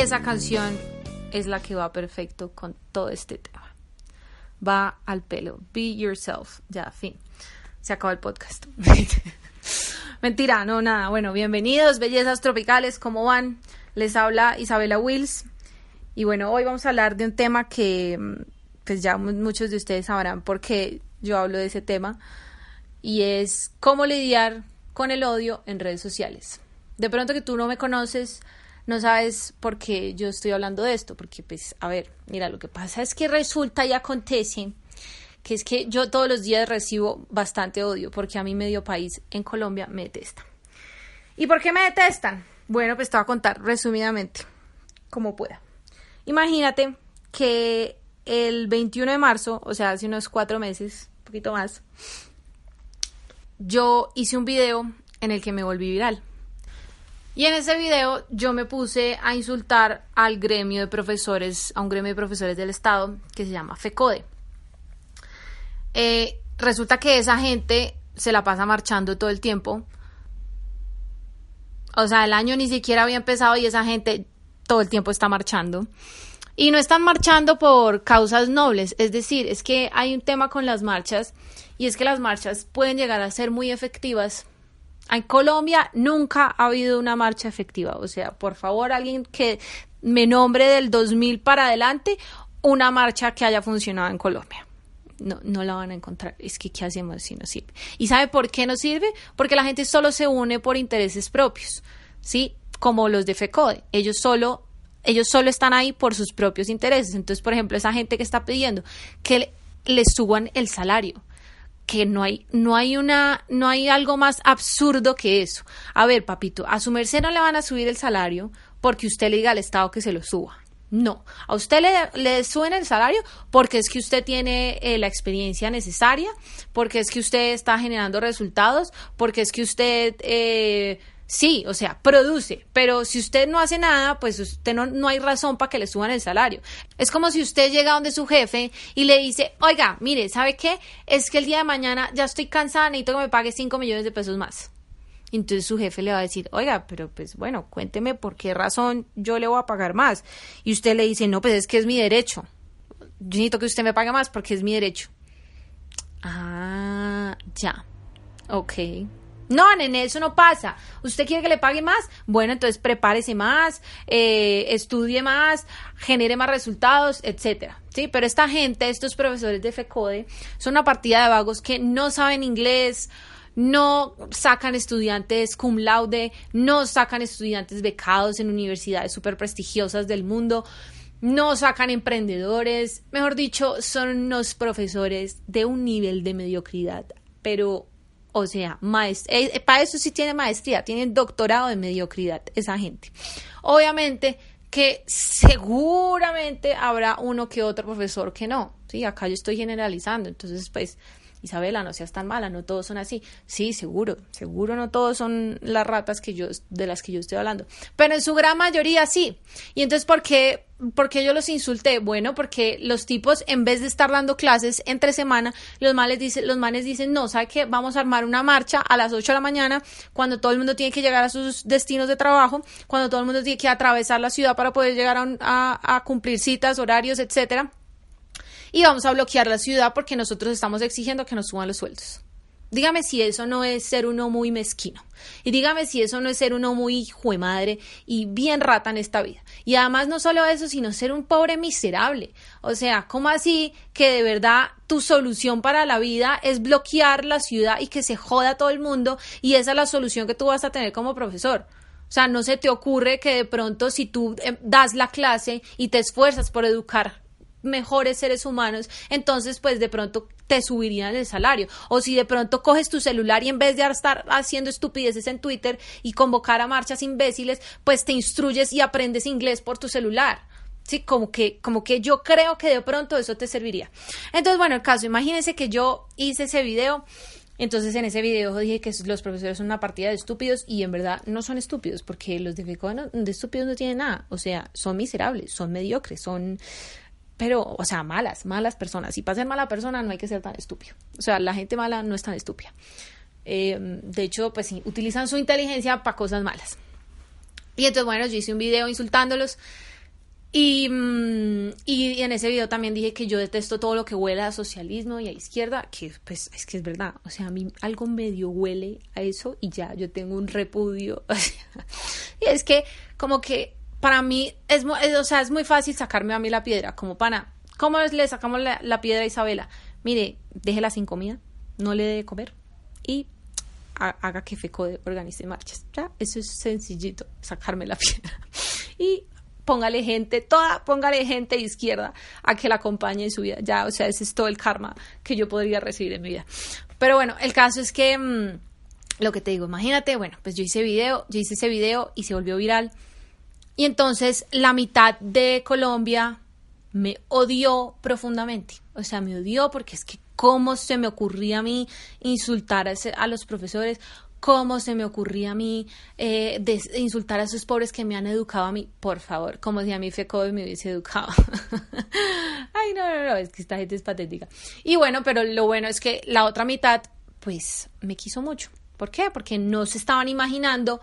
esa canción es la que va perfecto con todo este tema. Va al pelo. Be yourself. Ya, fin. Se acabó el podcast. Mentira, no, nada. Bueno, bienvenidos, bellezas tropicales, ¿cómo van? Les habla Isabela Wills. Y bueno, hoy vamos a hablar de un tema que mm, pues ya muchos de ustedes sabrán por qué yo hablo de ese tema. Y es cómo lidiar con el odio en redes sociales. De pronto que tú no me conoces, no sabes por qué yo estoy hablando de esto, porque pues, a ver, mira, lo que pasa es que resulta y acontece que es que yo todos los días recibo bastante odio, porque a mí medio país en Colombia me detestan. ¿Y por qué me detestan? Bueno, pues te voy a contar resumidamente, como pueda. Imagínate que el 21 de marzo, o sea, hace unos cuatro meses, un poquito más, yo hice un video en el que me volví viral. Y en ese video yo me puse a insultar al gremio de profesores, a un gremio de profesores del Estado que se llama FECODE. Eh, resulta que esa gente se la pasa marchando todo el tiempo. O sea, el año ni siquiera había empezado y esa gente todo el tiempo está marchando. Y no están marchando por causas nobles, es decir, es que hay un tema con las marchas y es que las marchas pueden llegar a ser muy efectivas en Colombia nunca ha habido una marcha efectiva. O sea, por favor, alguien que me nombre del 2000 para adelante una marcha que haya funcionado en Colombia. No, no la van a encontrar. Es que, ¿qué hacemos si no sirve? ¿Y sabe por qué no sirve? Porque la gente solo se une por intereses propios, ¿sí? Como los de FECODE. Ellos solo, ellos solo están ahí por sus propios intereses. Entonces, por ejemplo, esa gente que está pidiendo que les suban el salario que no hay, no hay una, no hay algo más absurdo que eso. A ver, papito, a su merced no le van a subir el salario porque usted le diga al Estado que se lo suba. No, a usted le, le suben el salario porque es que usted tiene eh, la experiencia necesaria, porque es que usted está generando resultados, porque es que usted eh, Sí, o sea, produce, pero si usted no hace nada, pues usted no, no hay razón para que le suban el salario. Es como si usted llega donde su jefe y le dice, oiga, mire, ¿sabe qué? Es que el día de mañana ya estoy cansada, necesito que me pague 5 millones de pesos más. Entonces su jefe le va a decir, oiga, pero pues bueno, cuénteme por qué razón yo le voy a pagar más. Y usted le dice, no, pues es que es mi derecho. Yo necesito que usted me pague más porque es mi derecho. Ah, ya. Ok. No, nene, eso no pasa. ¿Usted quiere que le pague más? Bueno, entonces prepárese más, eh, estudie más, genere más resultados, etcétera. Sí, pero esta gente, estos profesores de FECODE, son una partida de vagos que no saben inglés, no sacan estudiantes cum laude, no sacan estudiantes becados en universidades súper prestigiosas del mundo, no sacan emprendedores, mejor dicho, son unos profesores de un nivel de mediocridad, pero o sea, eh, eh, para eso sí tiene maestría, tiene doctorado de mediocridad esa gente. Obviamente que seguramente habrá uno que otro profesor que no, sí, acá yo estoy generalizando, entonces pues Isabela, no seas tan mala, no todos son así. Sí, seguro, seguro no todos son las ratas que yo, de las que yo estoy hablando. Pero en su gran mayoría sí. Y entonces, ¿por qué, por qué yo los insulté? Bueno, porque los tipos, en vez de estar dando clases entre semana, los males dicen, los manes dicen, no, ¿sabe qué? Vamos a armar una marcha a las 8 de la mañana, cuando todo el mundo tiene que llegar a sus destinos de trabajo, cuando todo el mundo tiene que atravesar la ciudad para poder llegar a, a cumplir citas, horarios, etcétera y vamos a bloquear la ciudad porque nosotros estamos exigiendo que nos suban los sueldos. Dígame si eso no es ser uno muy mezquino. Y dígame si eso no es ser uno muy hijo madre y bien rata en esta vida. Y además no solo eso, sino ser un pobre miserable. O sea, ¿cómo así que de verdad tu solución para la vida es bloquear la ciudad y que se joda todo el mundo y esa es la solución que tú vas a tener como profesor? O sea, no se te ocurre que de pronto si tú eh, das la clase y te esfuerzas por educar mejores seres humanos, entonces pues de pronto te subirían el salario. O si de pronto coges tu celular y en vez de estar haciendo estupideces en Twitter y convocar a marchas imbéciles, pues te instruyes y aprendes inglés por tu celular. Sí, como que, como que yo creo que de pronto eso te serviría. Entonces, bueno, el caso, imagínense que yo hice ese video. Entonces en ese video dije que los profesores son una partida de estúpidos y en verdad no son estúpidos porque los de de estúpidos no tienen nada. O sea, son miserables, son mediocres, son pero, o sea, malas, malas personas. Y para ser mala persona no hay que ser tan estúpido. O sea, la gente mala no es tan estúpida. Eh, de hecho, pues sí, utilizan su inteligencia para cosas malas. Y entonces, bueno, yo hice un video insultándolos. Y, mm, y, en ese video también dije que yo detesto todo lo que huele a socialismo y a izquierda, que pues es que es verdad, o sea, a mí algo medio huele a eso y ya yo tengo un repudio. y es que como que para mí es, o sea, es muy fácil sacarme a mí la piedra, como pana. ¿Cómo le sacamos la, piedra a Isabela? Mire, déjela sin comida, no le dé comer y haga que FECODE organice marchas. Ya, eso es sencillito, sacarme la piedra. Y póngale gente, toda, póngale gente izquierda a que la acompañe en su vida. Ya, o sea, ese es todo el karma que yo podría recibir en mi vida. Pero bueno, el caso es que mm, lo que te digo, imagínate, bueno, pues yo hice video, yo hice ese video y se volvió viral. Y entonces la mitad de Colombia me odió profundamente. O sea, me odió porque es que cómo se me ocurría a mí insultar a, a los profesores, ¿Cómo se me ocurría a mí eh, insultar a esos pobres que me han educado a mí? Por favor, como si a mí FECODE me hubiese educado. Ay, no, no, no, es que esta gente es patética. Y bueno, pero lo bueno es que la otra mitad, pues, me quiso mucho. ¿Por qué? Porque no se estaban imaginando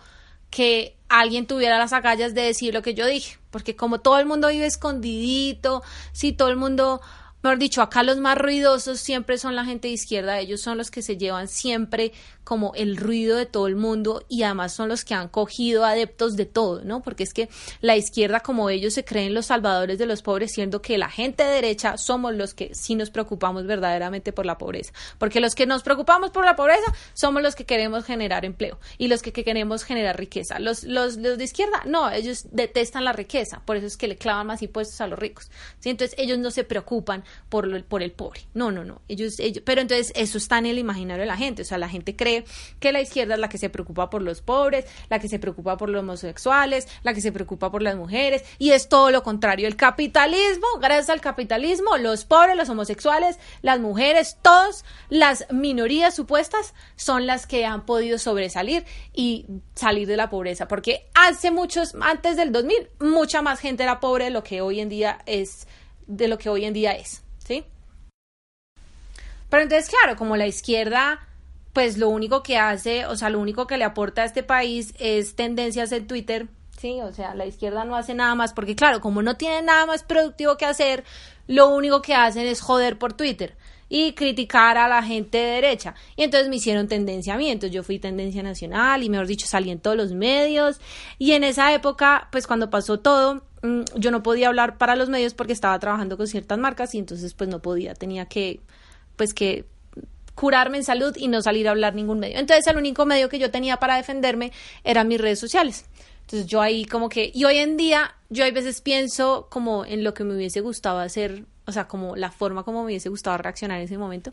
que alguien tuviera las agallas de decir lo que yo dije. Porque como todo el mundo vive escondidito, si todo el mundo Mejor dicho, acá los más ruidosos siempre son la gente de izquierda, ellos son los que se llevan siempre como el ruido de todo el mundo y además son los que han cogido adeptos de todo, ¿no? Porque es que la izquierda, como ellos se creen los salvadores de los pobres, siendo que la gente derecha somos los que sí nos preocupamos verdaderamente por la pobreza. Porque los que nos preocupamos por la pobreza somos los que queremos generar empleo y los que, queremos generar riqueza. Los, los, los, de izquierda, no, ellos detestan la riqueza, por eso es que le clavan más impuestos a los ricos. ¿sí? Entonces ellos no se preocupan por, por el pobre. No, no, no. Ellos, ellos, pero entonces eso está en el imaginario de la gente. O sea, la gente cree que la izquierda es la que se preocupa por los pobres, la que se preocupa por los homosexuales, la que se preocupa por las mujeres, y es todo lo contrario. El capitalismo, gracias al capitalismo, los pobres, los homosexuales, las mujeres, todas las minorías supuestas son las que han podido sobresalir y salir de la pobreza, porque hace muchos, antes del 2000, mucha más gente era pobre de lo que hoy en día es, de lo que hoy en día es, ¿sí? Pero entonces, claro, como la izquierda pues lo único que hace, o sea, lo único que le aporta a este país es tendencias en Twitter, sí, o sea, la izquierda no hace nada más, porque claro, como no tiene nada más productivo que hacer, lo único que hacen es joder por Twitter y criticar a la gente de derecha. Y entonces me hicieron tendencia yo fui tendencia nacional y mejor dicho salí en todos los medios y en esa época, pues cuando pasó todo, mm, yo no podía hablar para los medios porque estaba trabajando con ciertas marcas y entonces pues no podía, tenía que pues que curarme en salud y no salir a hablar ningún medio. Entonces el único medio que yo tenía para defenderme eran mis redes sociales. Entonces yo ahí como que, y hoy en día yo a veces pienso como en lo que me hubiese gustado hacer, o sea, como la forma como me hubiese gustado reaccionar en ese momento.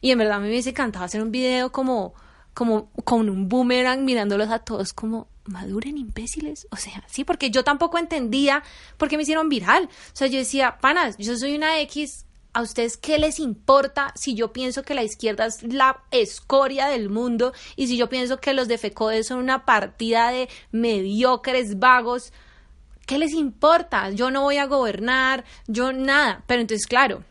Y en verdad me hubiese encantado hacer un video como, como con un boomerang mirándolos a todos como maduren imbéciles. O sea, sí, porque yo tampoco entendía por qué me hicieron viral. O sea, yo decía, panas, yo soy una X ¿A ustedes qué les importa si yo pienso que la izquierda es la escoria del mundo y si yo pienso que los de FECODE son una partida de mediocres vagos? ¿Qué les importa? Yo no voy a gobernar, yo nada. Pero entonces, claro,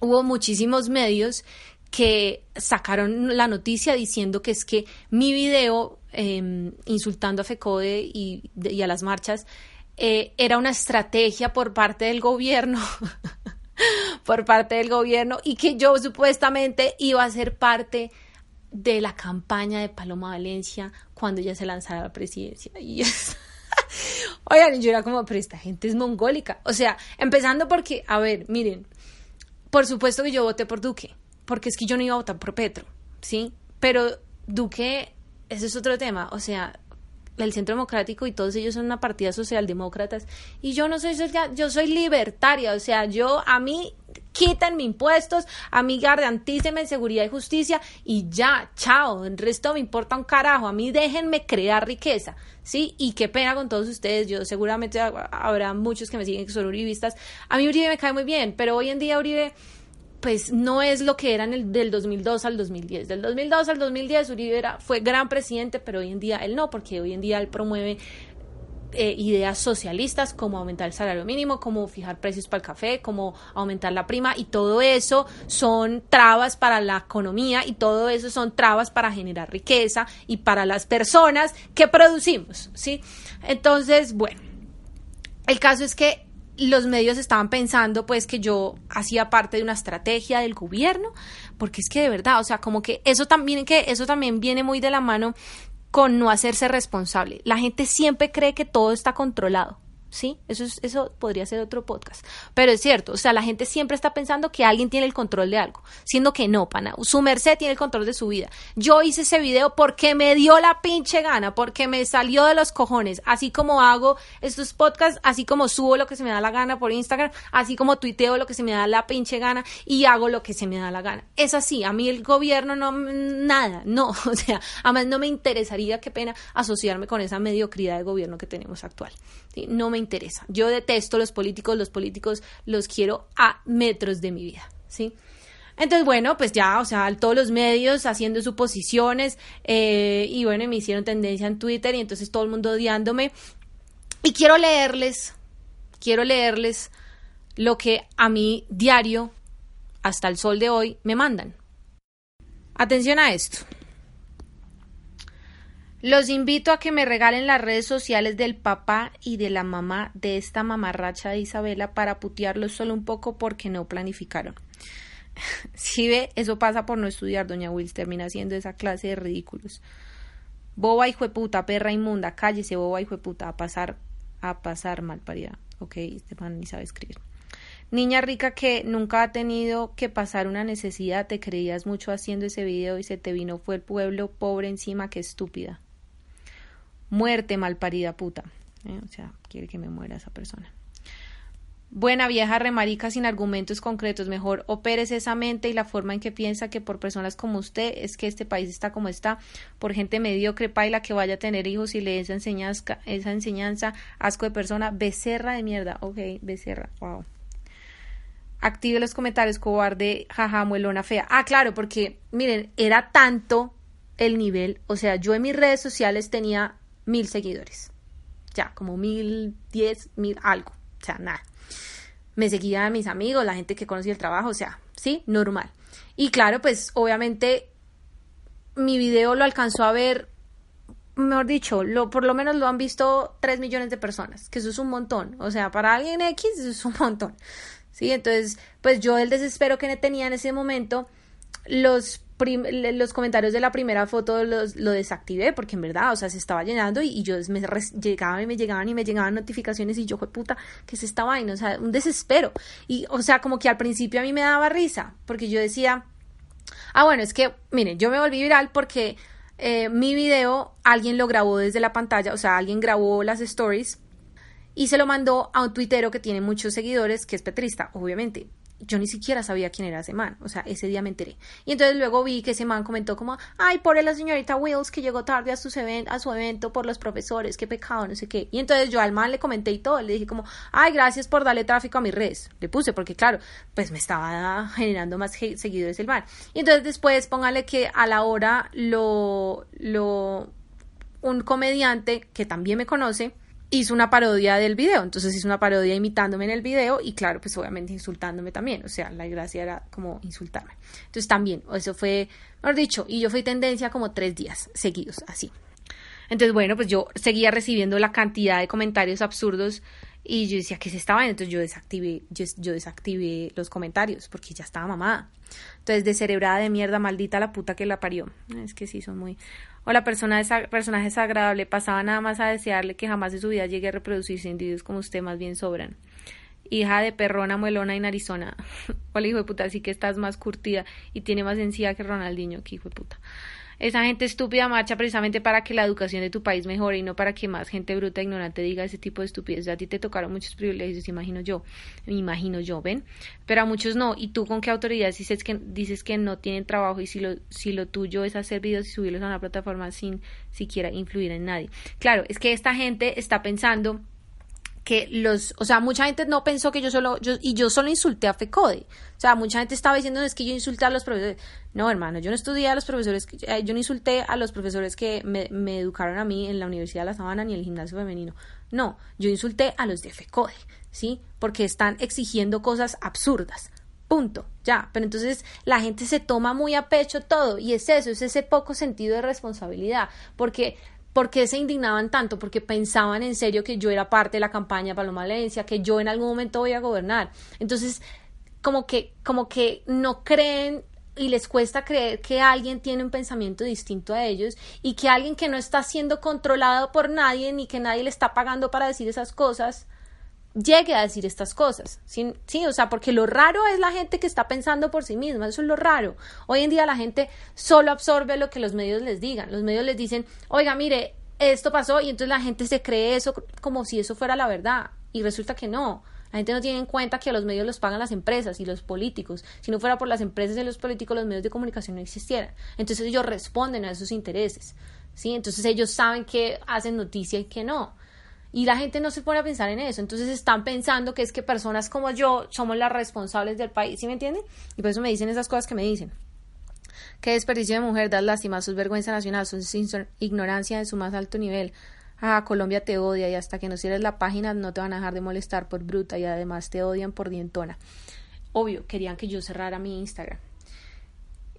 hubo muchísimos medios que sacaron la noticia diciendo que es que mi video em, insultando a FECODE y, a las marchas eh, era una estrategia por parte del gobierno por parte del gobierno y que yo supuestamente iba a ser parte de la campaña de Paloma Valencia cuando ella se lanzara a la presidencia. Y Oigan, yo era como, pero esta gente es mongólica. O sea, empezando porque, a ver, miren, por supuesto que yo voté por Duque, porque es que yo no iba a votar por Petro, ¿sí? Pero Duque, ese es otro tema. O sea, el Centro Democrático y todos ellos son una partida socialdemócratas y yo no soy yo soy libertaria, o sea, yo a mí quítenme impuestos, a mí garantícenme seguridad y justicia y ya, chao, el resto me importa un carajo, a mí déjenme crear riqueza, ¿sí? Y qué pena con todos ustedes, yo seguramente habrá muchos que me siguen que son uribistas, a mí Uribe me cae muy bien, pero hoy en día Uribe pues no es lo que era en el, del 2002 al 2010. Del 2002 al 2010 Uribe era, fue gran presidente, pero hoy en día él no, porque hoy en día él promueve eh, ideas socialistas como aumentar el salario mínimo, como fijar precios para el café, como aumentar la prima y todo eso son trabas para la economía y todo eso son trabas para generar riqueza y para las personas que producimos, ¿sí? Entonces, bueno, el caso es que los medios estaban pensando pues que yo hacía parte de una estrategia del gobierno, porque es que de verdad, o sea, como que eso también que eso también viene muy de la mano con no hacerse responsable. La gente siempre cree que todo está controlado. ¿Sí? Eso, es, eso podría ser otro podcast. Pero es cierto, o sea, la gente siempre está pensando que alguien tiene el control de algo, siendo que no, pana. Su merced tiene el control de su vida. Yo hice ese video porque me dio la pinche gana, porque me salió de los cojones, así como hago estos podcasts, así como subo lo que se me da la gana por Instagram, así como tuiteo lo que se me da la pinche gana y hago lo que se me da la gana. Es así, a mí el gobierno no, nada, no, o sea, además no me interesaría, qué pena, asociarme con esa mediocridad de gobierno que tenemos actual. No me interesa. Yo detesto los políticos, los políticos los quiero a metros de mi vida, ¿sí? Entonces, bueno, pues ya, o sea, todos los medios haciendo suposiciones eh, y bueno, me hicieron tendencia en Twitter y entonces todo el mundo odiándome. Y quiero leerles, quiero leerles lo que a mí diario, hasta el sol de hoy, me mandan. Atención a esto. Los invito a que me regalen las redes sociales del papá y de la mamá de esta mamarracha de Isabela para putearlos solo un poco porque no planificaron. Si ve, eso pasa por no estudiar, doña Wills termina haciendo esa clase de ridículos. Boba de puta, perra inmunda, cállese, boba de puta, a pasar, a pasar malparida. Ok, este man ni sabe escribir. Niña rica que nunca ha tenido que pasar una necesidad, te creías mucho haciendo ese video y se te vino fue el pueblo pobre encima, que estúpida. Muerte malparida puta. Eh, o sea, quiere que me muera esa persona. Buena vieja remarica sin argumentos concretos. Mejor opere esa mente y la forma en que piensa que por personas como usted es que este país está como está. Por gente mediocre, paila que vaya a tener hijos y le esa enseñanza, esa enseñanza, asco de persona. Becerra de mierda. Ok, becerra. Wow. Active los comentarios, cobarde, jaja, muelona fea. Ah, claro, porque miren, era tanto el nivel. O sea, yo en mis redes sociales tenía mil seguidores. Ya, como mil, diez, mil, algo. O sea, nada. Me seguían mis amigos, la gente que conocía el trabajo, o sea, sí, normal. Y claro, pues obviamente mi video lo alcanzó a ver, mejor dicho, lo, por lo menos lo han visto tres millones de personas, que eso es un montón. O sea, para alguien X eso es un montón. Sí, entonces, pues yo el desespero que tenía en ese momento, los los comentarios de la primera foto los, lo desactivé porque en verdad, o sea, se estaba llenando y, yo me llegaba y me llegaban y me llegaban notificaciones y yo, fue puta, que es esta vaina? O sea, un desespero. Y, o sea, como que al principio a mí me daba risa porque yo decía, ah, bueno, es que, miren, yo me volví viral porque eh, mi video alguien lo grabó desde la pantalla, o sea, alguien grabó las stories y se lo mandó a un tuitero que tiene muchos seguidores, que es petrista, obviamente yo ni siquiera sabía quién era ese man, o sea, ese día me enteré. Y entonces luego vi que ese man comentó como, ay, por la señorita Wills que llegó tarde a, su a su evento por los profesores, qué pecado, no sé qué. Y entonces yo al man le comenté y todo, le dije como, ay, gracias por darle tráfico a mis redes. Le puse, porque claro, pues me estaba generando más seguidores el man. Y entonces después póngale que a la hora lo, lo, un comediante que también me conoce, hizo una parodia del video, entonces hizo una parodia imitándome en el video y claro, pues obviamente insultándome también, o sea, la gracia era como insultarme. Entonces también, eso fue, mejor dicho, y yo fui tendencia como tres días seguidos, así. Entonces, bueno, pues yo seguía recibiendo la cantidad de comentarios absurdos y yo decía, ¿qué se estaba? Entonces yo desactivé, yo, yo desactivé los comentarios porque ya estaba mamada. Entonces, descerebrada de mierda, maldita la puta que la parió. Es que sí, son muy o la persona esa personaje desagradable pasaba nada más a desearle que jamás en su vida llegue a reproducirse individuos como usted más bien sobran. Hija de perrona, muelona y narizona. Hola, hijo de puta, así que estás más curtida y tiene más encía que Ronaldinho, que hijo de puta. Esa gente estúpida marcha precisamente para que la educación de tu país mejore y no para que más gente bruta e ignorante diga ese tipo de estupidez. A ti te tocaron muchos privilegios, imagino yo, me imagino yo, ¿ven? Pero a muchos no. ¿Y tú con qué autoridad dices que, dices que no tienen trabajo y si lo, si lo tuyo es hacer videos y subirlos a una plataforma sin siquiera influir en nadie? Claro, es que esta gente está pensando que los, o sea, mucha gente no pensó que yo solo, yo, y yo solo insulté a FECODE. O sea, mucha gente estaba diciendo, es que yo insulté a los profesores. No, hermano, yo no estudié a los profesores, eh, yo no insulté a los profesores que me, me educaron a mí en la Universidad de La Sabana ni en el gimnasio femenino. No, yo insulté a los de FECODE, ¿sí? Porque están exigiendo cosas absurdas. Punto, ya. Pero entonces la gente se toma muy a pecho todo y es eso, es ese poco sentido de responsabilidad. Porque ¿Por qué se indignaban tanto? Porque pensaban en serio que yo era parte de la campaña Paloma Valencia, que yo en algún momento voy a gobernar. Entonces, como que, como que no creen y les cuesta creer que alguien tiene un pensamiento distinto a ellos y que alguien que no está siendo controlado por nadie ni que nadie le está pagando para decir esas cosas llegue a decir estas cosas. ¿sí? sí, o sea, porque lo raro es la gente que está pensando por sí misma, eso es lo raro. Hoy en día la gente solo absorbe lo que los medios les digan. Los medios les dicen, oiga, mire, esto pasó y entonces la gente se cree eso como si eso fuera la verdad y resulta que no. La gente no tiene en cuenta que a los medios los pagan las empresas y los políticos. Si no fuera por las empresas y los políticos, los medios de comunicación no existieran. Entonces ellos responden a esos intereses. ¿sí? Entonces ellos saben que hacen noticia y que no. Y la gente no se pone a pensar en eso. Entonces están pensando que es que personas como yo somos las responsables del país. ¿Sí me entienden? Y por eso me dicen esas cosas que me dicen. Qué desperdicio de mujer, das lástima, sus vergüenza nacional, su ignorancia en su más alto nivel. Ah, Colombia te odia y hasta que no cierres la página no te van a dejar de molestar por bruta y además te odian por dientona. Obvio, querían que yo cerrara mi Instagram.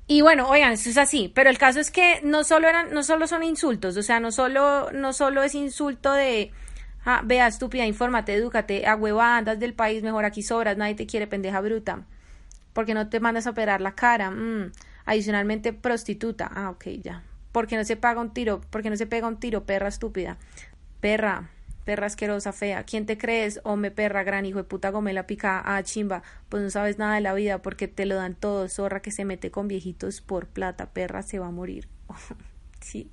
Y bueno, oigan, eso es así, pero el caso es que no solo eran, no solo son insultos, o sea, no solo, no solo es insulto de Ah, vea, estúpida, infórmate, edúcate, a hueva, andas del país, mejor aquí sobras, nadie te quiere, pendeja bruta. Porque no te mandas a operar la cara. Mm. Adicionalmente, prostituta. Ah, ok, ya. Porque no se paga un tiro, porque no se pega un tiro, perra estúpida. Perra, perra asquerosa, fea. ¿Quién te crees? Hombre, perra, gran hijo de puta gomela pica. Ah, chimba. Pues no sabes nada de la vida porque te lo dan todo. Zorra que se mete con viejitos por plata. Perra se va a morir. sí.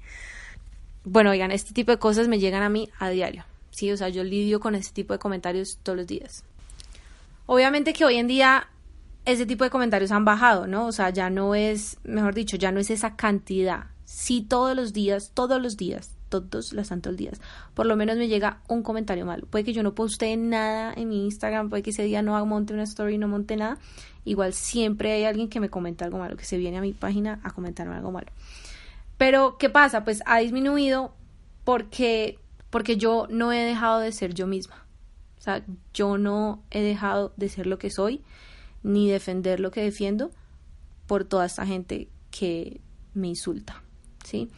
Bueno, oigan, este tipo de cosas me llegan a mí a diario. Sí, o sea, yo lidio con ese tipo de comentarios todos los días. Obviamente que hoy en día ese tipo de comentarios han bajado, ¿no? O sea, ya no es, mejor dicho, ya no es esa cantidad. Sí, todos los días, todos los días, todos los santos días, por lo menos me llega un comentario malo. Puede que yo no poste nada en mi Instagram, puede que ese día no monte una story, no monte nada. Igual siempre hay alguien que me comenta algo malo, que se viene a mi página a comentarme algo malo. Pero, ¿qué pasa? Pues ha disminuido porque porque yo no he dejado de ser yo misma. O sea, yo no he dejado de ser lo que soy, ni defender lo que defiendo por toda esta gente que me insulta, ¿sí?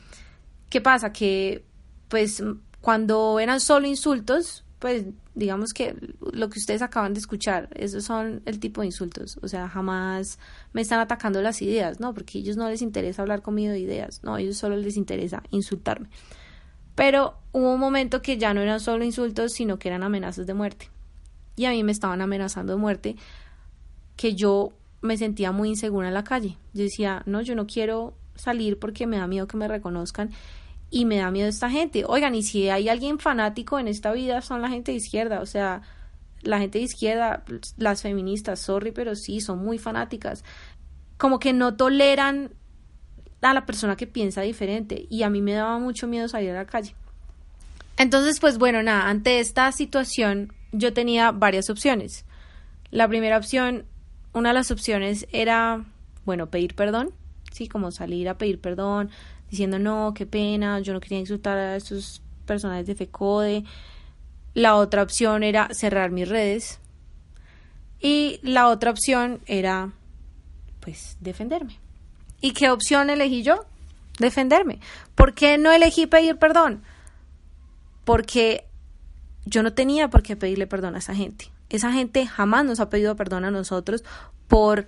¿Qué pasa? Que, pues, cuando eran solo insultos, pues, digamos que lo que ustedes acaban de escuchar, esos son el tipo de insultos, o sea, jamás me están atacando las ideas, ¿no? Porque a ellos no les interesa hablar conmigo de ideas, no, a ellos solo les interesa insultarme. Pero hubo un momento que ya no eran solo insultos, sino que eran amenazas de muerte. Y a mí me estaban amenazando de muerte, que yo me sentía muy insegura en la calle. Yo decía, no, yo no quiero salir porque me da miedo que me reconozcan y me da miedo esta gente. Oigan, y si hay alguien fanático en esta vida son la gente de izquierda, o sea, la gente de izquierda, las feministas, sorry, pero sí, son muy fanáticas. Como que no toleran a la persona que piensa diferente y a mí me daba mucho miedo salir a la calle. Entonces, pues bueno, nada, ante esta situación yo tenía varias opciones. La primera opción, una de las opciones era, bueno, pedir perdón, sí, como salir a pedir perdón, diciendo no, qué pena, yo no quería insultar a esos personajes de FECODE. La otra opción era cerrar mis redes. Y la otra opción era, pues, defenderme. ¿Y qué opción elegí yo? Defenderme. ¿Por qué no elegí pedir perdón? Porque yo no tenía por qué pedirle perdón a esa gente. Esa gente jamás nos ha pedido perdón a nosotros por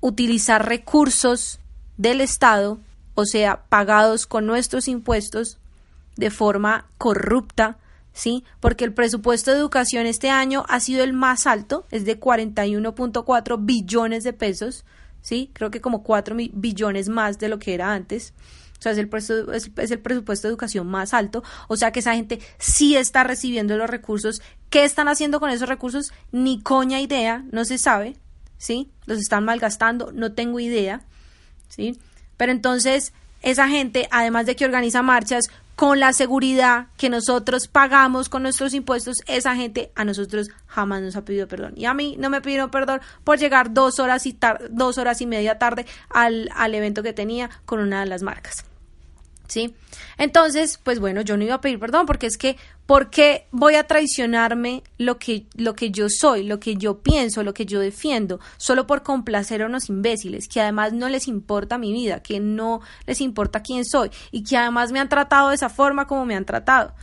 utilizar recursos del Estado, o sea, pagados con nuestros impuestos de forma corrupta, ¿sí? Porque el presupuesto de educación este año ha sido el más alto, es de 41.4 billones de pesos, ¿sí? Creo que como 4 billones más de lo que era antes. O sea, es el, es el presupuesto de educación más alto. O sea que esa gente sí está recibiendo los recursos. ¿Qué están haciendo con esos recursos? Ni coña idea, no se sabe, ¿sí? Los están malgastando, no tengo idea, ¿sí? Pero entonces, esa gente, además de que organiza marchas, con la seguridad que nosotros pagamos con nuestros impuestos, esa gente a nosotros jamás nos ha pedido perdón. Y a mí no me pidieron perdón por llegar dos horas y, dos horas y media tarde al, al evento que tenía con una de las marcas. ¿Sí? Entonces, pues bueno, yo no iba a pedir perdón porque es que, ¿por qué voy a traicionarme lo que, lo que yo soy, lo que yo pienso, lo que yo defiendo, solo por complacer a unos imbéciles que además no les importa mi vida, que no les importa quién soy y que además me han tratado de esa forma como me han tratado?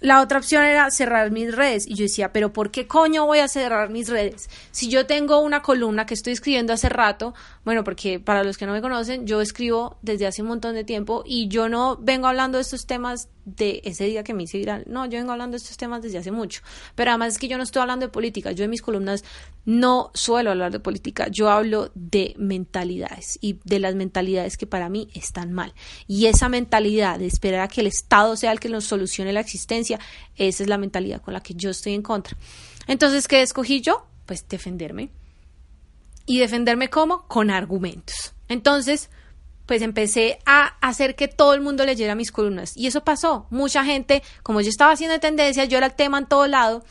La otra opción era cerrar mis redes. Y yo decía, pero ¿por qué coño voy a cerrar mis redes? Si yo tengo una columna que estoy escribiendo hace rato, bueno, porque para los que no me conocen, yo escribo desde hace un montón de tiempo y yo no vengo hablando de estos temas de ese día que me hice viral. No, yo vengo hablando de estos temas desde hace mucho. Pero además es que yo no estoy hablando de política. Yo en mis columnas no suelo hablar de política. Yo hablo de mentalidades y de las mentalidades que para mí están mal. Y esa mentalidad de esperar a que el Estado sea el que nos solucione la existencia, esa es la mentalidad con la que yo estoy en contra. Entonces, ¿qué escogí yo? Pues defenderme. ¿Y defenderme cómo? Con argumentos. Entonces, pues empecé a hacer que todo el mundo leyera mis columnas. Y eso pasó. Mucha gente, como yo estaba haciendo tendencias, yo era el tema en todo lado,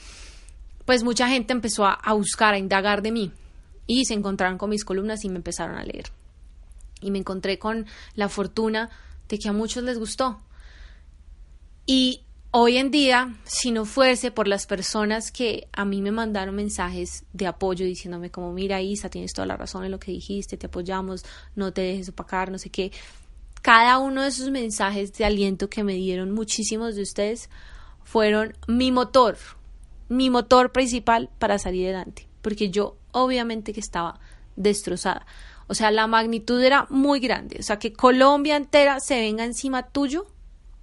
pues mucha gente empezó a, a buscar, a indagar de mí. Y se encontraron con mis columnas y me empezaron a leer. Y me encontré con la fortuna de que a muchos les gustó. Y Hoy en día, si no fuese por las personas que a mí me mandaron mensajes de apoyo diciéndome como, mira Isa, tienes toda la razón en lo que dijiste, te apoyamos, no te dejes opacar, no sé qué. Cada uno de esos mensajes de aliento que me dieron muchísimos de ustedes fueron mi motor, mi motor principal para salir adelante, porque yo obviamente que estaba destrozada. O sea, la magnitud era muy grande. O sea, que Colombia entera se venga encima tuyo,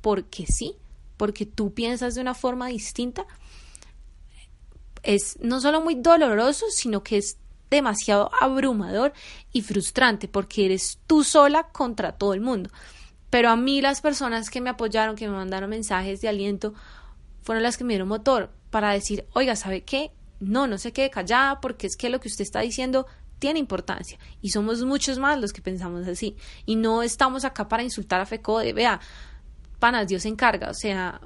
porque sí porque tú piensas de una forma distinta, es no solo muy doloroso, sino que es demasiado abrumador y frustrante porque eres tú sola contra todo el mundo. Pero a mí las personas que me apoyaron, que me mandaron mensajes de aliento, fueron las que me dieron motor para decir, oiga, ¿sabe qué? No, no se quede callada porque es que lo que usted está diciendo tiene importancia y somos muchos más los que pensamos así y no estamos acá para insultar a FECODE, vea, panas, Dios se encarga, o sea,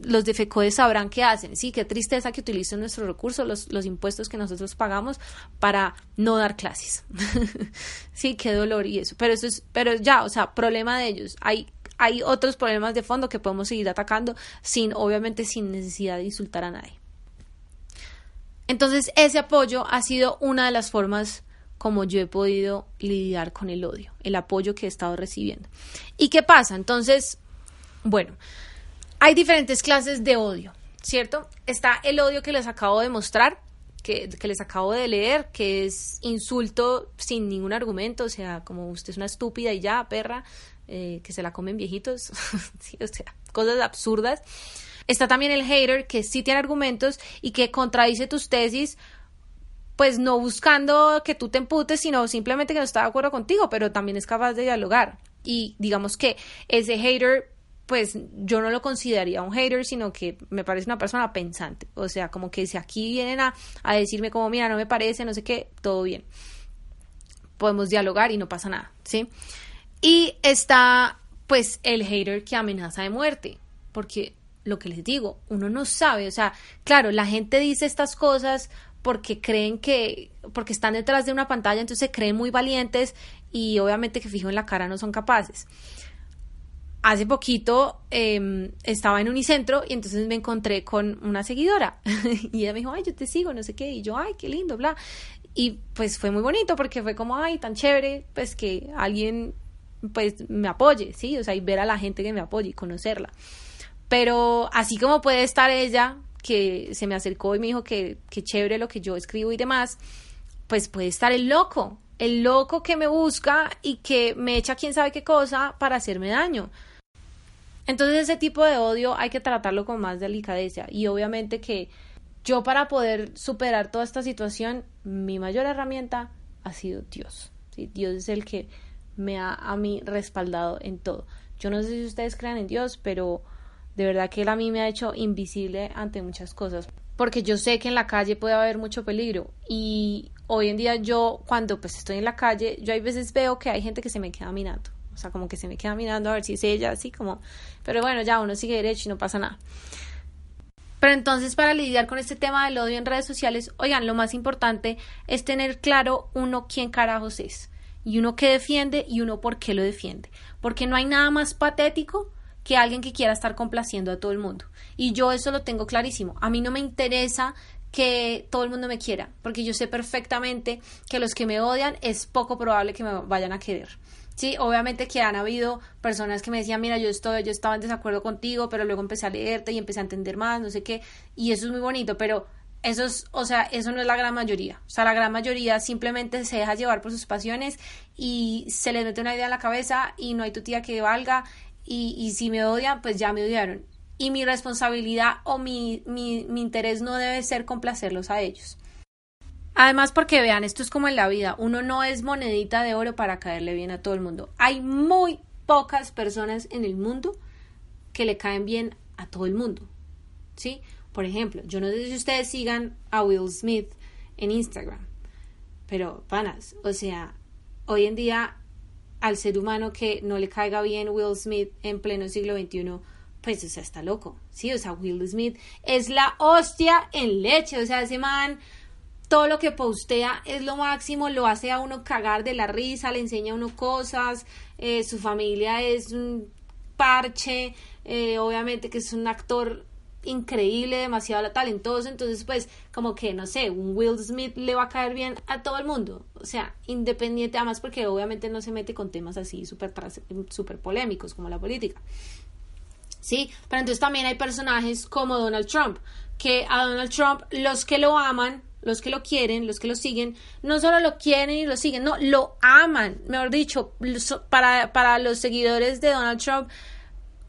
los de FECODE sabrán qué hacen, sí, qué tristeza que utilicen nuestros recursos, los, los impuestos que nosotros pagamos para no dar clases, sí, qué dolor y eso, pero eso es, pero ya, o sea, problema de ellos, hay hay otros problemas de fondo que podemos seguir atacando sin, obviamente, sin necesidad de insultar a nadie. Entonces, ese apoyo ha sido una de las formas como yo he podido lidiar con el odio, el apoyo que he estado recibiendo. ¿Y qué pasa? Entonces, bueno, hay diferentes clases de odio, ¿cierto? Está el odio que les acabo de mostrar, que, les acabo de leer, que es insulto sin ningún argumento, o sea, como usted es una estúpida y ya, perra, eh, que se la comen viejitos, o sea, cosas absurdas. Está también el hater, que sí tiene argumentos y que contradice tus tesis, pues no buscando que tú te emputes, sino simplemente que no está de acuerdo contigo, pero también es capaz de dialogar. Y digamos que ese hater pues yo no lo consideraría un hater, sino que me parece una persona pensante. O sea, como que si aquí vienen a, a decirme como, mira, no me parece, no sé qué, todo bien. Podemos dialogar y no pasa nada, ¿sí? Y está, pues, el hater que amenaza de muerte, porque lo que les digo, uno no sabe, o sea, claro, la gente dice estas cosas porque creen que, porque están detrás de una pantalla, entonces se creen muy valientes y obviamente que fijo en la cara no son capaces hace poquito em, estaba en Unicentro y entonces me encontré con una seguidora y ella me dijo, ay, yo te sigo, no sé qué, y yo, ay, qué lindo, bla. Y pues fue muy bonito porque fue como, ay, tan chévere, pues que alguien pues me apoye, ¿sí? O sea, y ver a la gente que me apoye y conocerla. Pero así como puede estar ella, que se me acercó y me dijo que, que chévere lo que yo escribo y demás, pues puede estar el loco, el loco que me busca y que me echa quién sabe qué cosa para hacerme daño. Entonces ese tipo de odio hay que tratarlo con más delicadeza y obviamente que yo para poder superar toda esta situación, mi mayor herramienta ha sido Dios. Dios es el que me ha a mí respaldado en todo. Yo no sé si ustedes crean en Dios, pero de verdad que Él a mí me ha hecho invisible ante muchas cosas. Porque yo sé que en la calle puede haber mucho peligro. Y hoy en día yo, cuando pues estoy en la calle, yo hay veces veo que hay gente que se me queda mirando O sea, como que se me queda mirando a ver si es ella, así como, pero bueno, ya uno sigue derecho y no pasa nada. Pero entonces para lidiar con este tema del odio en redes sociales, oigan, lo más importante es tener claro uno quién carajos es y uno qué defiende y uno por qué lo defiende. Porque no hay nada más patético que alguien que quiera estar complaciendo a todo el mundo. Y yo eso lo tengo clarísimo. A mí no me interesa que todo el mundo me quiera, porque yo sé perfectamente que los que me odian es poco probable que me vayan a querer. Sí, obviamente que han habido personas que me decían, mira, yo estoy, yo estaba en desacuerdo contigo, pero luego empecé a leerte y empecé a entender más, no sé qué, y eso es muy bonito, pero eso es, o sea, eso no es la gran mayoría. O sea, la gran mayoría simplemente se deja llevar por sus pasiones y se les mete una idea en la cabeza y no hay tu tía que valga y, y si me odian, pues ya me odiaron. Y mi responsabilidad o mi, mi, interés no debe ser complacerlos a ellos. Además, porque vean, esto es como en la vida, uno no es monedita de oro para caerle bien a todo el mundo. Hay muy pocas personas en el mundo que le caen bien a todo el mundo. ¿Sí? Por ejemplo, yo no sé si ustedes sigan a Will Smith en Instagram, pero panas, o sea, hoy en día al ser humano que no le caiga bien Will Smith en pleno siglo XXI, pues, o sea, está loco, ¿sí? O sea, Will Smith es la hostia en leche, o sea, ese man todo lo que postea es lo máximo, lo hace a uno cagar de la risa, le enseña a uno cosas, eh, su familia es un parche, eh, obviamente que es un actor increíble, demasiado talentoso, entonces pues como que no sé, un Will Smith le va a caer bien a todo el mundo, o sea, independiente, además porque obviamente no se mete con temas así súper super polémicos como la política. Sí, pero entonces también hay personajes como Donald Trump, que a Donald Trump los que lo aman los que lo quieren, los que lo siguen, no solo lo quieren y lo siguen, no, lo aman. Mejor dicho, para, para los seguidores de Donald Trump,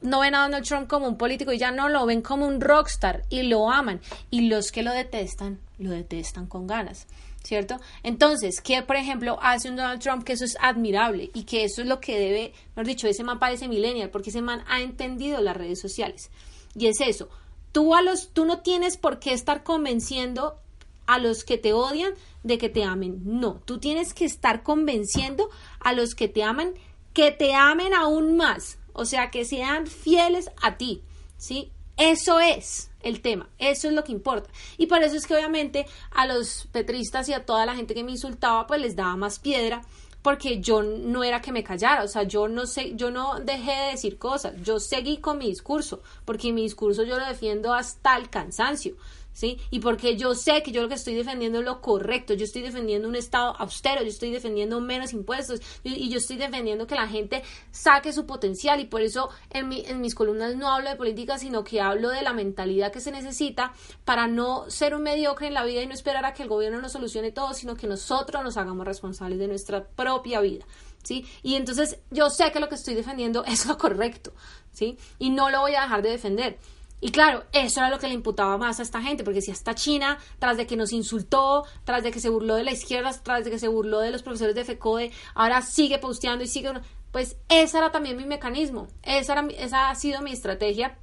no ven a Donald Trump como un político y ya no lo ven como un rockstar y lo aman. Y los que lo detestan, lo detestan con ganas. ¿Cierto? Entonces, ¿qué, por ejemplo, hace un Donald Trump que eso es admirable y que eso es lo que debe, mejor dicho, ese man parece millennial porque ese man ha entendido las redes sociales. Y es eso. Tú, a los, tú no tienes por qué estar convenciendo a los que te odian de que te amen. No, tú tienes que estar convenciendo a los que te aman que te amen aún más, o sea, que sean fieles a ti, ¿sí? Eso es el tema, eso es lo que importa. Y por eso es que obviamente a los petristas y a toda la gente que me insultaba, pues les daba más piedra, porque yo no era que me callara, o sea, yo no sé, yo no dejé de decir cosas, yo seguí con mi discurso, porque mi discurso yo lo defiendo hasta el cansancio. ¿Sí? Y porque yo sé que yo lo que estoy defendiendo es lo correcto, yo estoy defendiendo un Estado austero, yo estoy defendiendo menos impuestos y, yo estoy defendiendo que la gente saque su potencial y por eso en, en mis columnas no hablo de política, sino que hablo de la mentalidad que se necesita para no ser un mediocre en la vida y no esperar a que el gobierno nos solucione todo, sino que nosotros nos hagamos responsables de nuestra propia vida. ¿Sí? Y entonces yo sé que lo que estoy defendiendo es lo correcto, ¿sí? Y no lo voy a dejar de defender. Y claro, eso era lo que le imputaba más a esta gente, porque si hasta China, tras de que nos insultó, tras de que se burló de la izquierda, tras de que se burló de los profesores de FECODE, ahora sigue posteando y sigue... Pues ese era también mi mecanismo, esa, era, esa ha sido mi estrategia.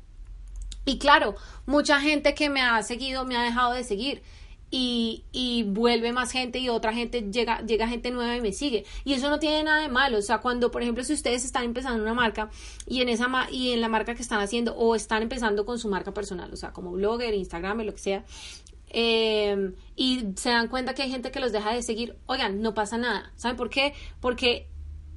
Y claro, mucha gente que me ha seguido me ha dejado de seguir y, y, vuelve más gente y otra gente llega, llega gente nueva y me sigue. Y eso no tiene nada de malo. O sea, cuando, por ejemplo, si ustedes están empezando una marca y en esa y en la marca que están haciendo, o están empezando con su marca personal, o sea, como blogger, Instagram, lo que sea, em, y se dan cuenta que hay gente que los deja de seguir, oigan, no pasa nada. ¿Saben por qué? Porque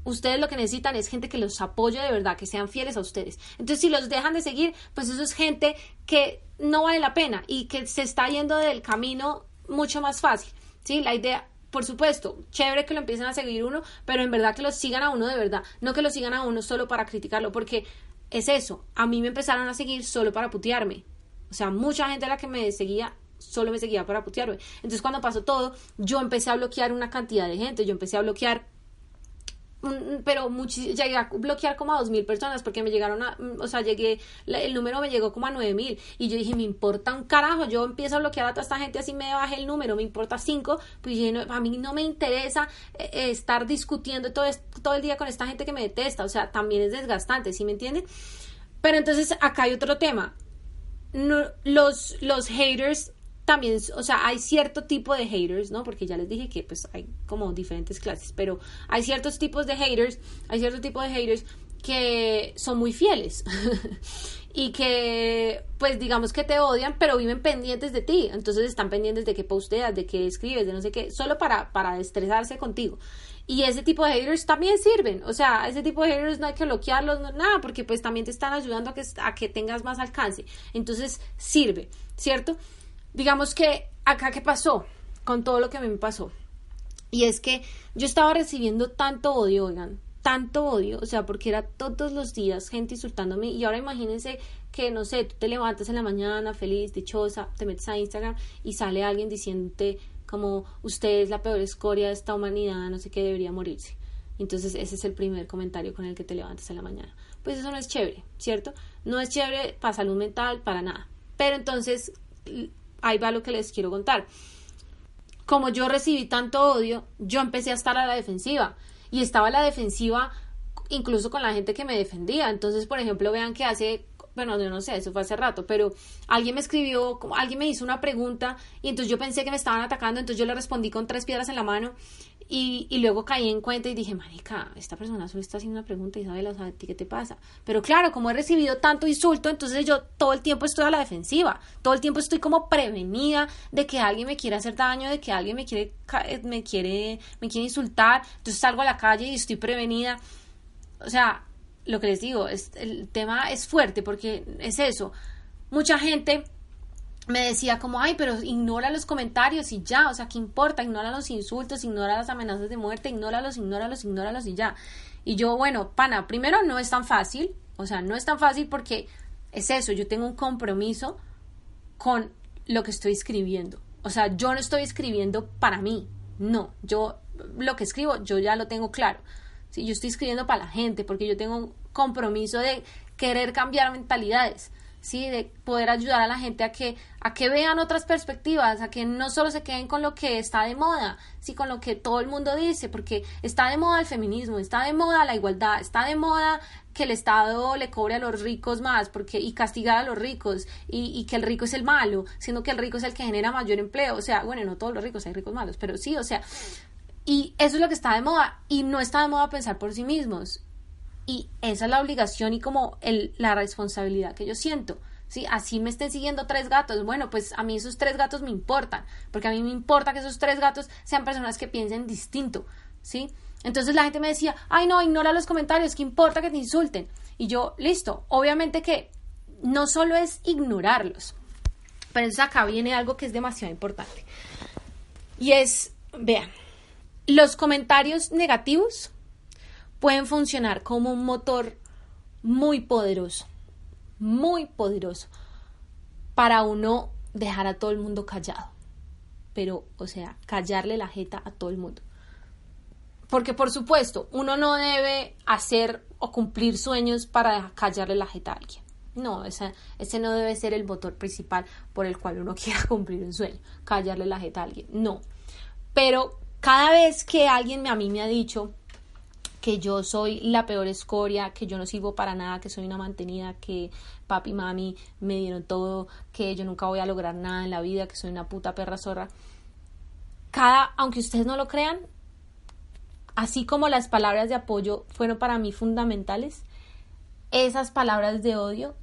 ustedes lo que necesitan es gente que los apoye de verdad, que sean fieles a ustedes. Entonces, si los dejan de seguir, pues eso es gente que no vale la pena y que se está yendo del camino mucho más fácil. ¿sí? La idea, por supuesto, chévere que lo empiecen a seguir uno, pero en verdad que lo sigan a uno de verdad, no que lo sigan a uno solo para criticarlo, porque es eso, a mí me empezaron a seguir solo para putearme. O sea, mucha gente a la que me seguía solo me seguía para putearme. Entonces, cuando pasó todo, yo empecé a bloquear una cantidad de gente, yo empecé a bloquear pero llegué a bloquear como a dos mil personas porque me llegaron a, o sea, llegué, el número me llegó como a nueve mil y yo dije, me importa un carajo, yo empiezo a bloquear a toda esta gente así me baje el número, me importa cinco, pues a mí no me interesa eh, eh, estar discutiendo todo, todo el día con esta gente que me detesta, o sea, también es desgastante, ¿sí me entienden? Pero entonces acá hay otro tema, los, los haters también, o sea, hay cierto tipo de haters, ¿no? Porque ya les dije que pues hay como diferentes clases, pero hay ciertos tipos de haters, hay cierto tipo de haters que son muy fieles y que pues digamos que te odian pero viven pendientes de ti. Entonces están pendientes de qué posteas de qué escribes de no sé qué solo para para estresarse contigo. Y ese tipo de haters también sirven. O sea ese tipo de haters no hay que bloquearlos no, nada porque pues también te están ayudando a que a que tengas más alcance. Entonces sirve cierto digamos que acá qué pasó con todo lo que a mí me pasó y es que yo estaba recibiendo tanto odio oigan tanto odio, o sea, porque era todos los días gente insultándome y ahora imagínense que, no sé, tú te levantas en la mañana feliz, dichosa, te metes a Instagram y sale alguien diciéndote como usted es la peor escoria de esta humanidad, no sé qué, debería morirse. Entonces ese es el primer comentario con el que te levantas en la mañana. Pues eso no es chévere, ¿cierto? No es chévere para salud mental, para nada. Pero entonces ahí va lo que les quiero contar. Como yo recibí tanto odio, yo empecé a estar a la defensiva y estaba a la defensiva incluso con la gente que me defendía. Entonces, por ejemplo, vean que hace, bueno, yo no sé, eso fue hace rato, pero alguien me escribió, alguien me hizo una pregunta y entonces yo pensé que me estaban atacando, entonces yo le respondí con tres piedras en la mano y, y luego caí en cuenta y dije, marica, esta persona solo está haciendo una pregunta, Isabel, o sea, ¿a ti qué te pasa? Pero claro, como he recibido tanto insulto, entonces yo todo el tiempo estoy a la defensiva, todo el tiempo estoy como prevenida de que alguien me quiera hacer daño, de que alguien me quiere, me quiere, me quiere insultar, entonces salgo a la calle y estoy prevenida. O sea, lo que les digo, es, el tema es fuerte porque es eso. Mucha gente me decía como, ay, pero ignora los comentarios y ya, o sea, ¿qué importa? Ignora los insultos, ignora las amenazas de muerte, ignóralos, ignóralos, ignóralos y ya. Y yo, bueno, pana, primero no es tan fácil, o sea, no es tan fácil porque es eso, yo tengo un compromiso con lo que estoy escribiendo. O sea, yo no estoy escribiendo para mí, no, yo lo que escribo, yo ya lo tengo claro. ¿sí? Yo estoy escribiendo para la gente porque yo tengo un compromiso de querer cambiar mentalidades. ¿Sí? De poder ayudar a la gente a que, a que vean otras perspectivas, a que no solo se queden con lo que está de moda, sí, con lo que todo el mundo dice, porque está de moda el feminismo, está de moda la igualdad, está de moda que el Estado le cobre a los ricos más porque, y castigar a los ricos y, y que el rico es el malo, siendo que el rico es el que genera mayor empleo, o sea, bueno, no todos los ricos hay ricos malos, pero sí, o sea, y eso es lo que está de moda y no está de moda pensar por sí mismos y esa es la obligación y como la responsabilidad que yo siento. ¿sí? Así me estén siguiendo tres gatos. Bueno, pues a mí esos tres gatos me importan, porque a mí me importa que esos tres gatos sean personas que piensen distinto, ¿sí? Entonces la gente me decía, ay no, ignora los comentarios, ¿qué importa que te insulten? Y yo, listo, obviamente que no solo es ignorarlos, pero entonces acá viene algo que es demasiado importante. Y es, vean, los comentarios negativos pueden funcionar como un motor muy poderoso, muy poderoso, para uno dejar a todo el mundo callado. Pero, o sea, callarle la jeta a todo el mundo. Porque, por supuesto, uno no debe hacer o cumplir sueños para callarle la jeta a alguien. No, ese, ese no debe ser el motor principal por el cual uno quiera cumplir un sueño, callarle la jeta a alguien. No. Pero cada vez que alguien a mí me ha dicho, que yo soy la peor escoria, que yo no sirvo para nada, que soy una mantenida, que papi y mami me dieron todo, que yo nunca voy a lograr nada en la vida, que soy una puta perra zorra. Cada, aunque ustedes no lo crean, así como las palabras de apoyo fueron para mí fundamentales, esas palabras de odio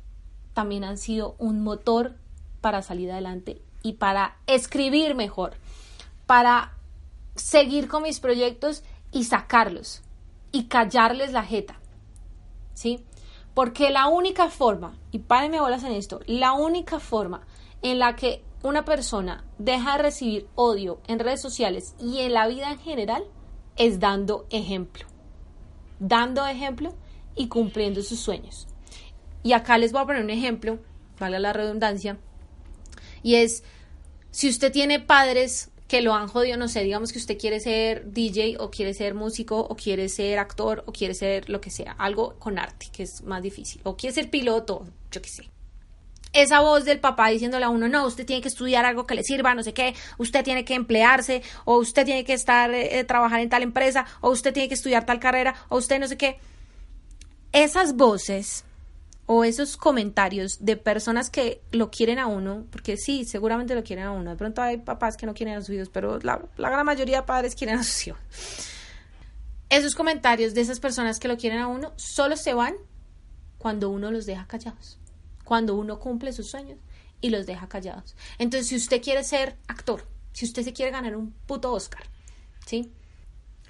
también han sido un motor para salir adelante y para escribir mejor, para seguir con mis proyectos y sacarlos y callarles la jeta. ¿Sí? Porque la única forma, y párenme bolas en esto, la única forma en la que una persona deja de recibir odio en redes sociales y en la vida en general es dando ejemplo. Dando ejemplo y cumpliendo sus sueños. Y acá les voy a poner un ejemplo, vale la redundancia, y es, si usted tiene padres que lo han jodido, no sé, digamos que usted quiere ser DJ o quiere ser músico o quiere ser actor o quiere ser lo que sea, algo con arte, que es más difícil, o quiere ser piloto, yo qué sé. Esa voz del papá diciéndole a uno, no, usted tiene que estudiar algo que le sirva, no sé qué, usted tiene que emplearse, o usted tiene que estar, eh, trabajar en tal empresa, o usted tiene que estudiar tal carrera, o usted no sé qué. Esas voces o esos comentarios de personas que lo quieren a uno, porque sí, seguramente lo quieren a uno. De pronto hay papás que no quieren a sus hijos, pero la, la gran mayoría de padres quieren a sus hijos. Esos comentarios de esas personas que lo quieren a uno solo se van cuando uno los deja callados, cuando uno cumple sus sueños y los deja callados. Entonces, si usted quiere ser actor, si usted se quiere ganar un puto Oscar, ¿sí?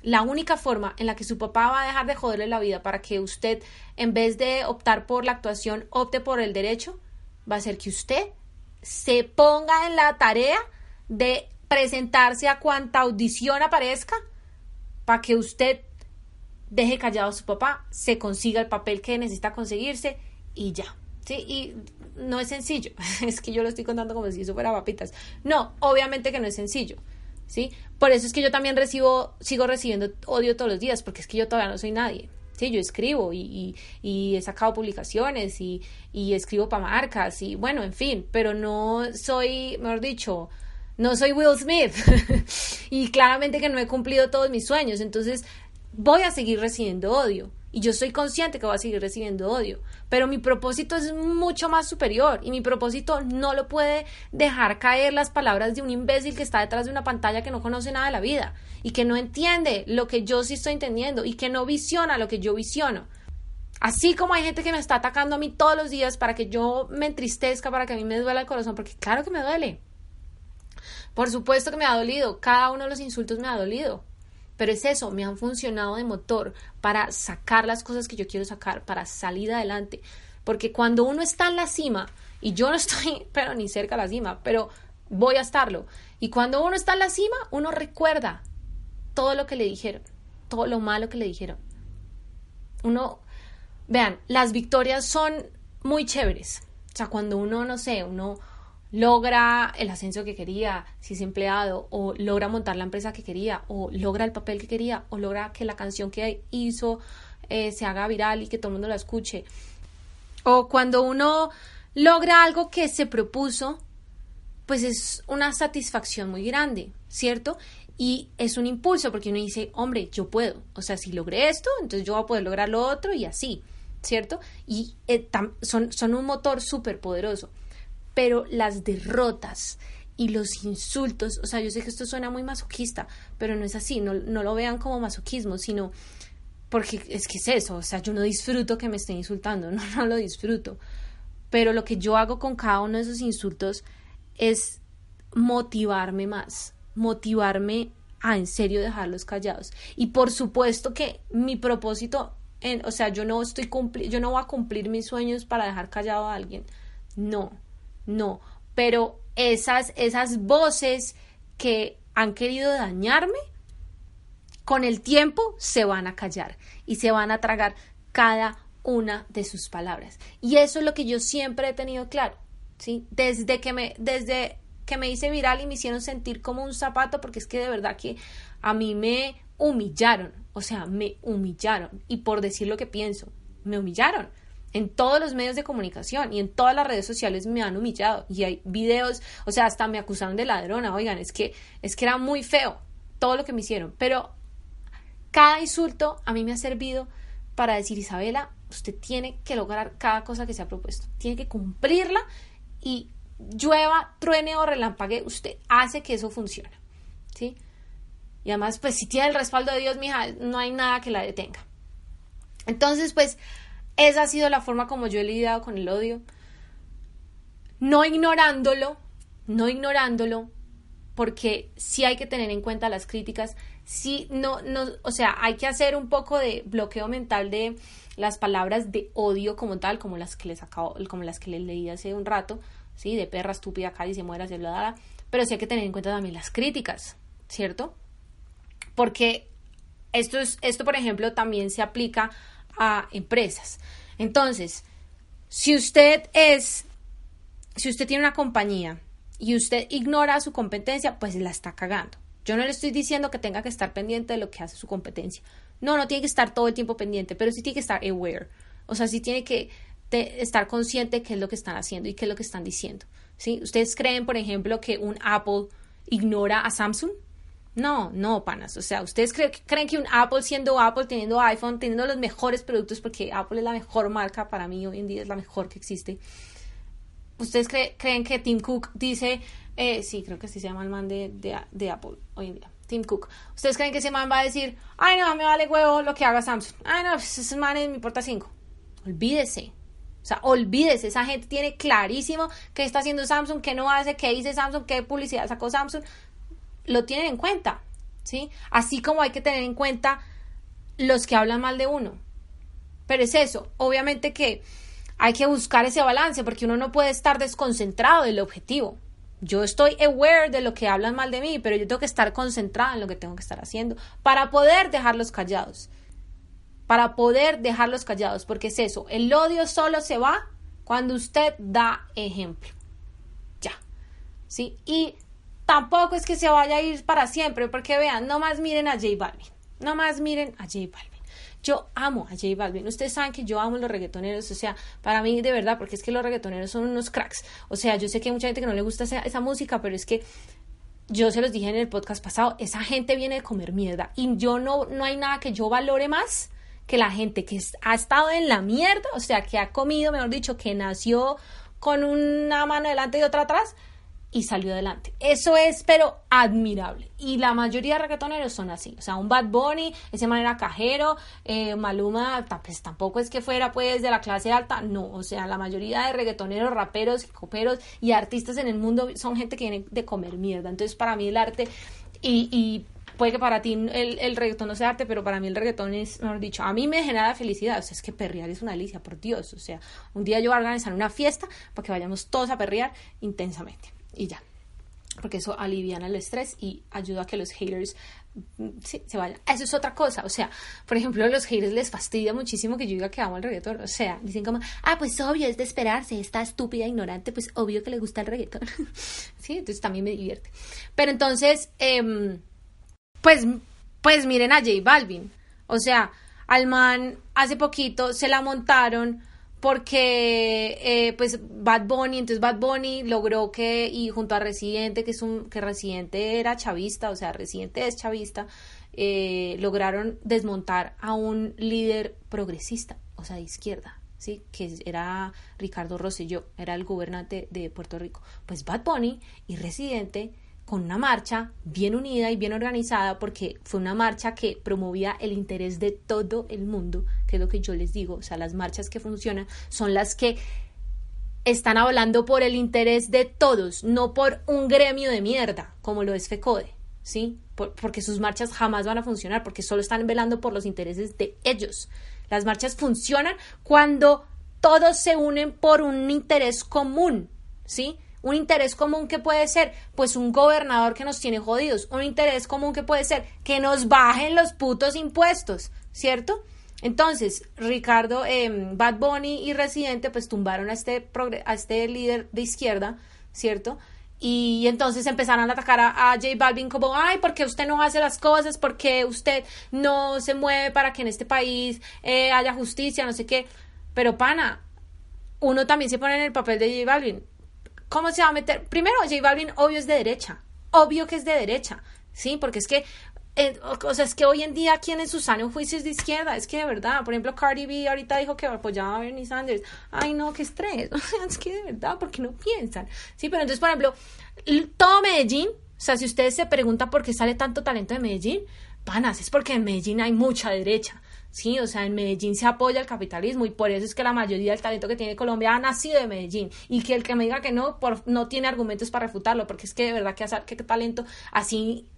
La única forma en la que su papá va a dejar de joderle la vida para que usted, en vez de optar por la actuación, opte por el derecho, va a ser que usted se ponga en la tarea de presentarse a cuanta audición aparezca para que usted deje callado a su papá, se consiga el papel que necesita conseguirse y ya. ¿Sí? Y no es sencillo. Es que yo lo estoy contando como si eso fuera papitas. No, obviamente que no es sencillo. ¿Sí? Por eso es que yo también recibo, sigo recibiendo odio todos los días, porque es que yo todavía no soy nadie. Sí, yo escribo y, he sacado publicaciones y, y escribo para marcas y bueno, en fin, pero no soy, mejor dicho, no soy Will Smith y claramente que no he cumplido todos mis sueños, entonces voy a seguir recibiendo odio. Y yo soy consciente que voy a seguir recibiendo odio. Pero mi propósito es mucho más superior. Y mi propósito no lo puede dejar caer las palabras de un imbécil que está detrás de una pantalla que no conoce nada de la vida. Y que no entiende lo que yo sí estoy entendiendo. Y que no visiona lo que yo visiono. Así como hay gente que me está atacando a mí todos los días para que yo me entristezca, para que a mí me duela el corazón. Porque claro que me duele. Por supuesto que me ha dolido. Cada uno de los insultos me ha dolido. Pero es eso, me han funcionado de motor para sacar las cosas que yo quiero sacar, para salir adelante. Porque cuando uno está en la cima, y yo no estoy, pero ni cerca de la cima, pero voy a estarlo. Y cuando uno está en la cima, uno recuerda todo lo que le dijeron, todo lo malo que le dijeron. Uno, vean, las victorias son muy chéveres. O sea, cuando uno, no sé, uno logra el ascenso que quería, si es empleado, o logra montar la empresa que quería, o logra el papel que quería, o logra que la canción que hizo eh, se haga viral y que todo el mundo la escuche. O cuando uno logra algo que se propuso, pues es una satisfacción muy grande, ¿cierto? Y es un impulso porque uno dice, hombre, yo puedo. O sea, si logré esto, entonces yo voy a poder lograr lo otro y así, ¿cierto? Y eh, son, son un motor súper poderoso pero las derrotas y los insultos, o sea, yo sé que esto suena muy masoquista, pero no es así, no, lo vean como masoquismo, sino porque es que es eso, o sea, yo no disfruto que me estén insultando, no, no lo disfruto, pero lo que yo hago con cada uno de esos insultos es motivarme más, motivarme a en serio dejarlos callados. Y por supuesto que mi propósito, en, o sea, yo no estoy yo no voy a cumplir mis sueños para dejar callado a alguien, no, no, pero esas, esas voces que han querido dañarme, con el tiempo se van a callar y se van a tragar cada una de sus palabras. Y eso es lo que yo siempre he tenido claro, ¿sí? Desde que me, desde que me hice viral y me hicieron sentir como un zapato, porque es que de verdad que a mí me humillaron, o sea, me humillaron. Y por decir lo que pienso, me humillaron en todos los medios de comunicación y en todas las redes sociales me han humillado. Y hay videos, o sea, hasta me acusaron de ladrona, oigan, es que es que era muy feo todo lo que me hicieron, pero cada insulto a mí me ha servido para decir, Isabela, usted tiene que lograr cada cosa que se ha propuesto, tiene que cumplirla y llueva, truene o relampague, usted hace que eso funcione, ¿sí? Y además, pues si tiene el respaldo de Dios, mija, no hay nada que la detenga. Entonces, pues esa ha sido la forma como yo he lidiado con el odio. No ignorándolo, no ignorándolo, porque sí hay que tener en cuenta las críticas, sí, no, no, o sea, hay que hacer un poco de bloqueo mental de las palabras de odio como tal, como las que les acabo, como las que les leí hace un rato, sí, de perra estúpida, y se muera, se bla, pero sí hay que tener en cuenta también las críticas, ¿cierto? Porque esto es, esto, por ejemplo, también se aplica a empresas. Entonces, si usted es, si usted tiene una compañía y usted ignora su competencia, pues la está cagando. Yo no le estoy diciendo que tenga que estar pendiente de lo que hace su competencia. No, no tiene que estar todo el tiempo pendiente, pero sí tiene que estar aware. O sea, sí tiene que estar consciente de qué es lo que están haciendo y qué es lo que están diciendo. ¿sí? ¿Ustedes creen, por ejemplo, que un Apple ignora a Samsung? No, no, panas. O sea, ¿ustedes creen que un Apple siendo Apple, teniendo iPhone, teniendo los mejores productos, porque Apple es la mejor marca para mí hoy en día, es la mejor que existe? ¿Ustedes creen que Tim Cook dice, eh, sí, creo que así se llama el man de, Apple hoy en día, Tim Cook. ¿Ustedes creen que ese man va a decir, ay no, me vale huevo lo que haga Samsung? Ay no, pues ese man es mi porta 5. Olvídese. O sea, olvídese, esa gente tiene clarísimo qué está haciendo Samsung, qué no hace, qué dice Samsung, qué publicidad sacó Samsung. Lo tienen en cuenta, ¿sí? Así como hay que tener en cuenta los que hablan mal de uno. Pero es eso, obviamente que hay que buscar ese balance porque uno no puede estar desconcentrado del objetivo. Yo estoy aware de lo que hablan mal de mí, pero yo tengo que estar concentrada en lo que tengo que estar haciendo para poder dejarlos callados para poder dejarlos callados, porque es eso, el odio solo se va cuando usted da ejemplo. Ya. ¿Sí? Y tampoco es que se vaya a ir para siempre, porque vean, no más miren a J Balvin, no más miren a J Balvin. Yo amo a J Balvin. Ustedes saben que yo amo los reggaetoneros. O sea, para mí de verdad, porque es que los reggaetoneros son unos cracks. O sea, yo sé que hay mucha gente que no le gusta esa, esa música, pero es que yo se los dije en el podcast pasado, esa gente viene de comer mierda. Y yo no, no hay nada que yo valore más que la gente que ha estado en la mierda, o sea, que ha comido, mejor dicho, que nació con una mano delante y otra atrás y salió adelante. Eso es, pero admirable. Y la mayoría de reggaetoneros son así. O sea, un Bad Bunny, ese manera cajero, eh, Maluma, pues tampoco es que fuera pues de la clase alta, no. O sea, la mayoría de reggaetoneros, raperos, coperos y artistas en el mundo son gente que viene de comer mierda. Entonces, para mí el arte y, y puede que para ti el, el reggaetón no sea arte, pero para mí el reggaetón es, mejor dicho, a mí me genera felicidad. O sea, es que perrear es una delicia, por Dios. O sea, un día yo voy a organizar una fiesta para que vayamos todos a perrear intensamente. Y ya. Porque eso aliviana el estrés y ayuda a que los haters mm, sí, se vayan. Eso es otra cosa. O sea, por ejemplo, a los haters les fastidia muchísimo que yo diga que amo el reggaetón. O sea, dicen como, ah, pues obvio, es de esperarse, está estúpida, ignorante, pues obvio que le gusta el reggaetón. sí, entonces también me divierte. Pero entonces, eh, pues, pues miren a J Balvin. O sea, al man hace poquito se la montaron porque eh, pues Bad Bunny, entonces Bad Bunny logró que, y junto a Residente, que es un, que Residente era chavista, o sea, Residente es chavista, eh, lograron desmontar a un líder progresista, o sea, de izquierda, ¿sí? Que era Ricardo Rosselló, era el gobernante de Puerto Rico. Pues Bad Bunny y Residente con una marcha bien unida y bien organizada porque fue una marcha que promovía el interés de todo el mundo, que es lo que yo les digo, o sea, las marchas que funcionan son las que están hablando por el interés de todos, no por un gremio de mierda, como lo es FECODE, ¿sí? porque sus marchas jamás van a funcionar, porque solo están velando por los intereses de ellos. Las marchas funcionan cuando todos se unen por un interés común, ¿sí? Un interés común que puede ser, pues un gobernador que nos tiene jodidos. Un interés común que puede ser que nos bajen los putos impuestos, ¿cierto? Entonces, Ricardo, em, Bad Bunny y Residente, pues tumbaron a este, a este líder de izquierda, ¿cierto? Y entonces empezaron a atacar a, J Balvin como, ay, ¿por qué usted no hace las cosas? ¿Por qué usted no se mueve para que en este país eh, haya justicia? No sé qué. Pero pana, uno también se pone en el papel de J Balvin. ¿Cómo se va a meter? Primero, J Balvin, obvio es de derecha. Obvio que es de derecha. Sí, porque es que eh, o sea, es que hoy en día quien en su sano juicio es de izquierda, es que de verdad, por ejemplo, Cardi B ahorita dijo que apoyaba a Bernie Sanders. Ay, no, qué estrés. O sea, es que de verdad, porque no piensan. Sí, pero entonces, por ejemplo, todo Medellín, o sea, si ustedes se preguntan por qué sale tanto talento de Medellín, panas, es porque en Medellín hay mucha derecha. Sí, o sea, en Medellín se apoya el capitalismo y por eso es que la mayoría del talento que tiene Colombia ha nacido de Medellín y que el que me diga que no, por, no tiene argumentos para refutarlo, porque es que de verdad que, que talento así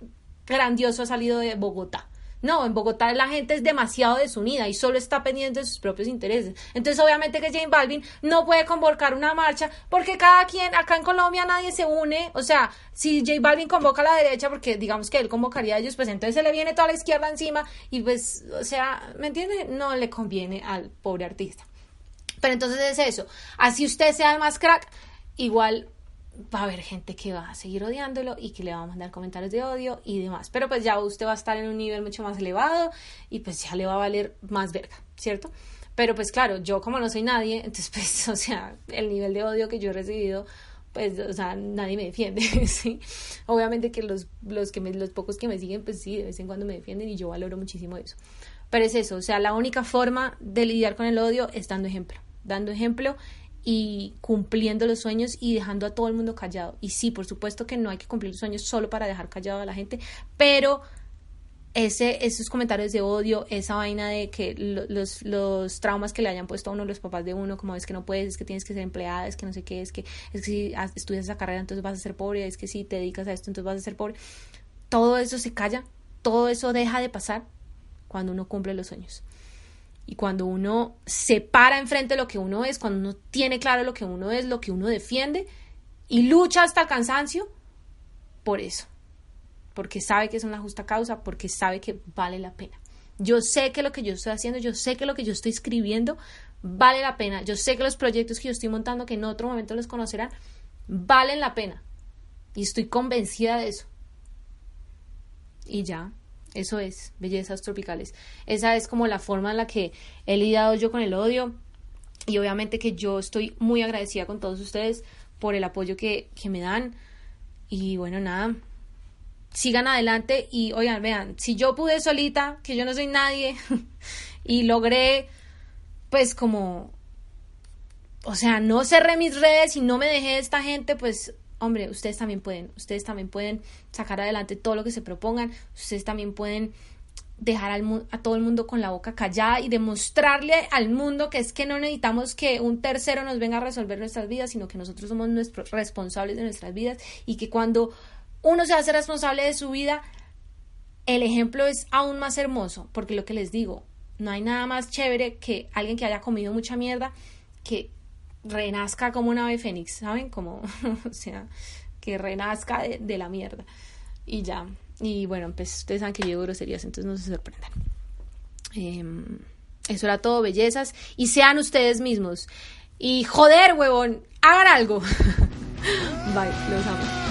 grandioso ha salido de Bogotá. No, en Bogotá la gente es demasiado desunida y solo está pendiente de sus propios intereses. Entonces, obviamente que Jane Balvin no puede convocar una marcha porque cada quien, acá en Colombia nadie se une. O sea, si J Balvin convoca a la derecha, porque digamos que él convocaría a ellos, pues entonces se le viene toda la izquierda encima y pues, o sea, ¿me entiende? No le conviene al pobre artista. Pero entonces es eso. Así usted sea el más crack, igual va a haber gente que va a seguir odiándolo y que le va a mandar comentarios de odio y demás. Pero pues ya usted va a estar en un nivel mucho más elevado y pues ya le va a valer más verga, ¿cierto? Pero pues claro, yo como no soy nadie, entonces pues, o sea, el nivel de odio que yo he recibido pues, o sea, nadie me defiende, ¿sí? Obviamente que los, los, que me, los pocos que me siguen, pues sí, de vez en cuando me defienden y yo valoro muchísimo eso. Pero es eso, o sea, la única forma de lidiar con el odio es dando ejemplo, dando ejemplo y cumpliendo los sueños y dejando a todo el mundo callado. Y sí, por supuesto que no hay que cumplir los sueños solo para dejar callado a la gente, pero ese, esos comentarios de odio, esa vaina de que los, los traumas que le hayan puesto a uno los papás de uno, como es que no puedes, es que tienes que ser empleada, es que no sé qué, es que, es que si estudias esa carrera entonces vas a ser pobre, es que si te dedicas a esto entonces vas a ser pobre. Todo eso se calla, todo eso deja de pasar cuando uno cumple los sueños. Y cuando uno se para enfrente de lo que uno es, cuando uno tiene claro lo que uno es, lo que uno defiende y lucha hasta el cansancio por eso porque sabe que es una justa causa, porque sabe que vale la pena. Yo sé que lo que yo estoy haciendo, yo sé que lo que yo estoy escribiendo vale la pena. Yo sé que los proyectos que yo estoy montando, que en otro momento los conocerán, valen la pena. Y estoy convencida de eso. Y ya, eso es, bellezas tropicales. Esa es como la forma en la que he lidiado yo con el odio. Y obviamente que yo estoy muy agradecida con todos ustedes por el apoyo que, que me dan. Y bueno, nada, sigan adelante y oigan, vean, si yo pude solita, que yo no soy nadie, y logré, pues como, o sea, no cerré mis redes y no me dejé de esta gente, pues, hombre, ustedes también pueden, ustedes también pueden sacar adelante todo lo que se propongan, ustedes también pueden dejar al, a todo el mundo con la boca callada y demostrarle al mundo que es que no necesitamos que un tercero nos venga a resolver nuestras vidas, sino que nosotros somos nuestros responsables de nuestras vidas y que cuando uno se hace responsable de su vida, el ejemplo es aún más hermoso, porque lo que les digo, no hay nada más chévere que alguien que haya comido mucha mierda que renazca como un ave fénix, ¿saben? Como, o sea, que renazca de, la mierda. Y ya. Y bueno, pues ustedes saben que yo digo groserías, entonces no se sorprendan. Em, eso era todo, bellezas. Y sean ustedes mismos. Y joder, huevón, hagan algo. Bye, los amo.